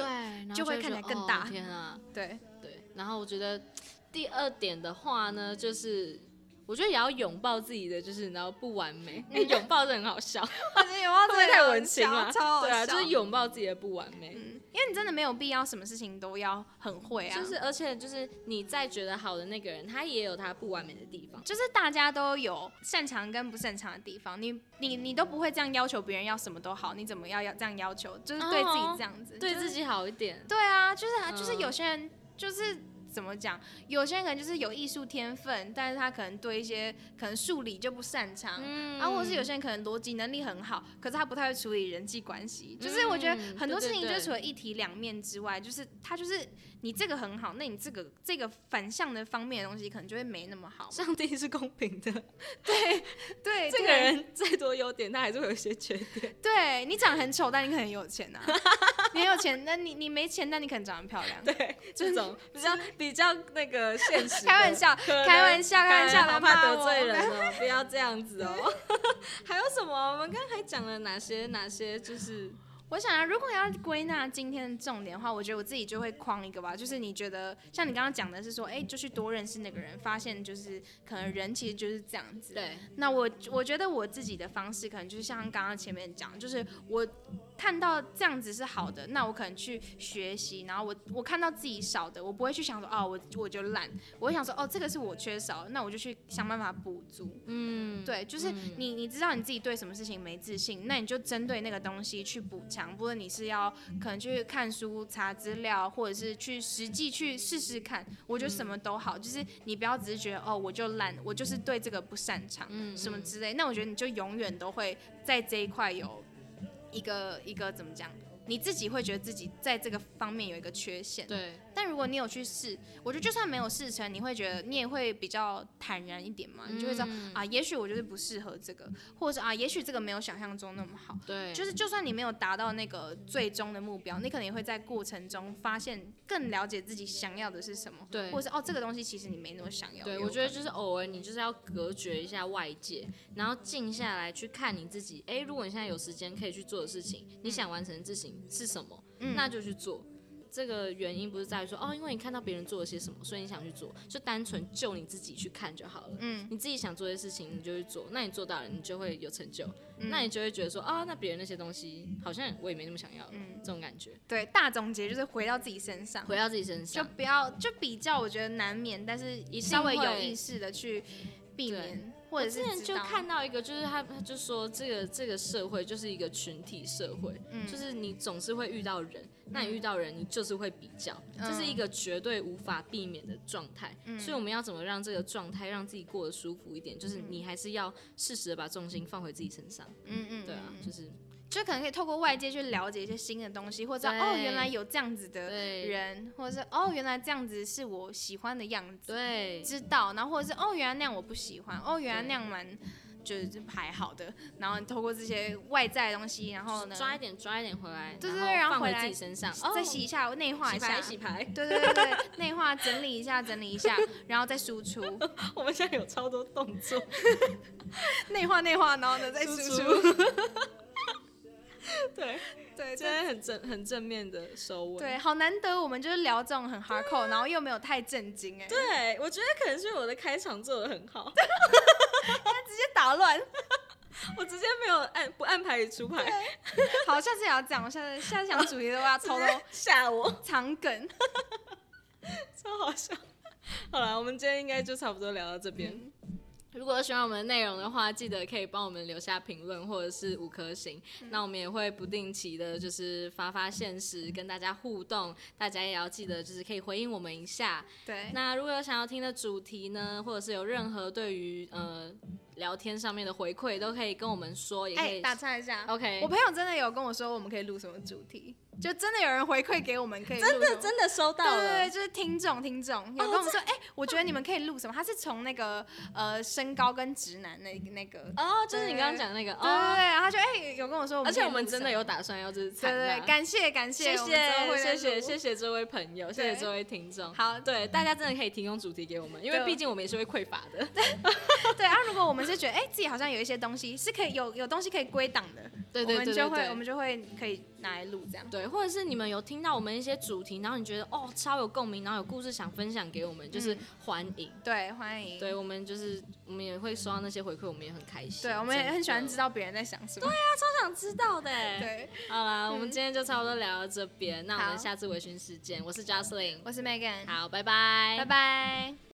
就会看起来更大。天啊，对。对。然后我觉得第二点的话呢，就是我觉得也要拥抱自己的，就是然后不完美，因为拥抱是很好笑，*laughs* 我觉得有没有会不会太文青了？超好对啊，就是拥抱自己的不完美。嗯，因为你真的没有必要什么事情都要很会啊，就是，而且就是你再觉得好的那个人，他也有他不完美的地方。就是大家都有擅长跟不擅长的地方，你你你都不会这样要求别人要什么都好，你怎么要要这样要求？就是对自己这样子，就是对自己好一点，对啊，就是啊，就是嗯有些人就是。怎么讲？有些人可能就是有艺术天分，但是他可能对一些可能数理就不擅长，嗯然后或者是有些人可能逻辑能力很好，可是他不太会处理人际关系。就是我觉得嗯很多对对对事情就是除了一体两面之外，就是他就是你这个很好，那你这个这个反向的方面的东西可能就会没那么好。上帝是公平的，*laughs* 对，这个人再多优点，他还是会有一些缺点。*laughs* 对你长得很丑，但你可能有钱呐、*laughs* 你很有钱，那你你没钱，但你可能长得漂亮。对，这种比较比较那个现实。开玩笑，开玩笑，开玩笑，好怕得罪人哦，不要这样子哦。*laughs* 还有什么？我们刚才讲了哪些？哪些就是我想啊，如果要归纳今天的重点的话，我觉得我自己就会框一个吧，就是你觉得像你刚刚讲的是说，哎、就去多认识那个人，发现就是可能人其实就是这样子。对，那我我觉得我自己的方式可能就是像刚刚前面讲，就是我看到这样子是好的，那我可能去学习，然后我我看到自己少的，我不会去想说哦我我就懒，我会想说哦这个是我缺少，那我就去想办法补足。嗯，对，就是你你知道你自己对什么事情没自信，那你就针对那个东西去补强。不论你是要可能去看书、查资料，或者是去实际去试试看，我觉得什么都好。就是你不要只是觉得哦，我就懒，我就是对这个不擅长，嗯什么之类。那我觉得你就永远都会在这一块有一个一个怎么讲，你自己会觉得自己在这个方面有一个缺陷。对，但但如果你有去试，我觉得就算没有试成，你会觉得你也会比较坦然一点嘛，你就会知道、嗯啊，也许我就是不适合这个，或者是啊，也许这个没有想象中那么好。对，就是就算你没有达到那个最终的目标，你可能也会在过程中发现更了解自己想要的是什么，对或者是哦这个东西其实你没那么想要。对，我觉得就是偶尔你就是要隔绝一下外界，然后静下来去看你自己。哎，如果你现在有时间可以去做的事情，你想完成的事情是什么，嗯那就去做。这个原因不是在于说哦，因为你看到别人做了些什么，所以你想去做，就单纯就你自己去看就好了。嗯。你自己想做的事情，你就去做，那你做到了，你就会有成就，嗯。那你就会觉得说啊，那别人那些东西好像我也没那么想要，嗯。这种感觉，对大总结就是回到自己身上，回到自己身上。就上，不要就比较，我觉得难免，但是定稍微有意识的去避免，或者我之前就看到一个，就是他他就说这个这个社会就是一个群体社会，嗯就是你总是会遇到人，那你遇到人你就是会比较，嗯这是一个绝对无法避免的状态。嗯所以我们要怎么让这个状态让自己过得舒服一点？就是你还是要适时的把重心放回自己身上。嗯嗯，对啊，嗯就是就可能可以透过外界去了解一些新的东西，或者哦原来有这样子的人，或者是哦原来这样子是我喜欢的样子，对。知道，然后或者是哦原来那样我不喜欢，哦原来那样蛮就是还好的，然后你透过这些外在的东西，然后呢抓一点抓一点回来，对对对然后回来自己身上，再哦洗一下，内化一下洗牌，洗牌。对对对对，内化整理一下，整理一下，然后再输出，*laughs* 我们现在有超多动作，内化内化，然后呢再输输出，*laughs* 对，对今天很正很正面的收尾。对，好难得我们就是聊这种很 hardcore，然后又没有太震惊，哎，对，我觉得可能是我的开场做的很好，*laughs* 他直接打乱。*laughs* 我直接没有按不按牌理出牌，好，下次也要这样，我下次下次想主题的话偷偷吓我，藏梗。超好笑。好了，我们今天应该就差不多聊到这边。如果喜欢我们的内容的话，记得可以帮我们留下评论或者是五颗星。那我们也会不定期的，就是发发现实跟大家互动，大家也要记得就是可以回应我们一下。对，那如果有想要听的主题呢，或者是有任何对于呃聊天上面的回馈，都可以跟我们说，也可哎，以。打岔一下 OK，我朋友真的有跟我说，我们可以录什么主题，就真的有人回馈给我们，可以真的真的收到了。对对对，，就是听众听众有跟我们说，哎、我觉得你们可以录什么？他是从那个呃身高跟直男那那个，哦，就是你刚刚讲的那个对对，对，他就哎、有跟我说而且我们真的有打算要就是对对对，感谢感谢，谢谢谢谢谢谢这位朋友，谢谢这位听众。好，对，大家真的可以提供主题给我们，因为毕竟我们也是会匮乏的。*laughs* 对。对啊，如果我们是觉得哎、自己好像有一些东西是可以有有东西可以归档的，对对对我们就会我们就会可以拿来录这样。对，或者是你们有听到我们一些主题，然后你觉得哦超有共鸣，然后有故事想分享给我们，就是嗯欢迎。对，欢迎。对我们就是我们也会收到那些回馈，我们也很开心。对，我们也很喜欢知道，道别人在想什么。超想知道的。，对，好啦，我们嗯今天就差不多聊到这边，那我好们下次微醺时间，我是 Jocelyn，我是 Megan，好，拜拜，拜拜。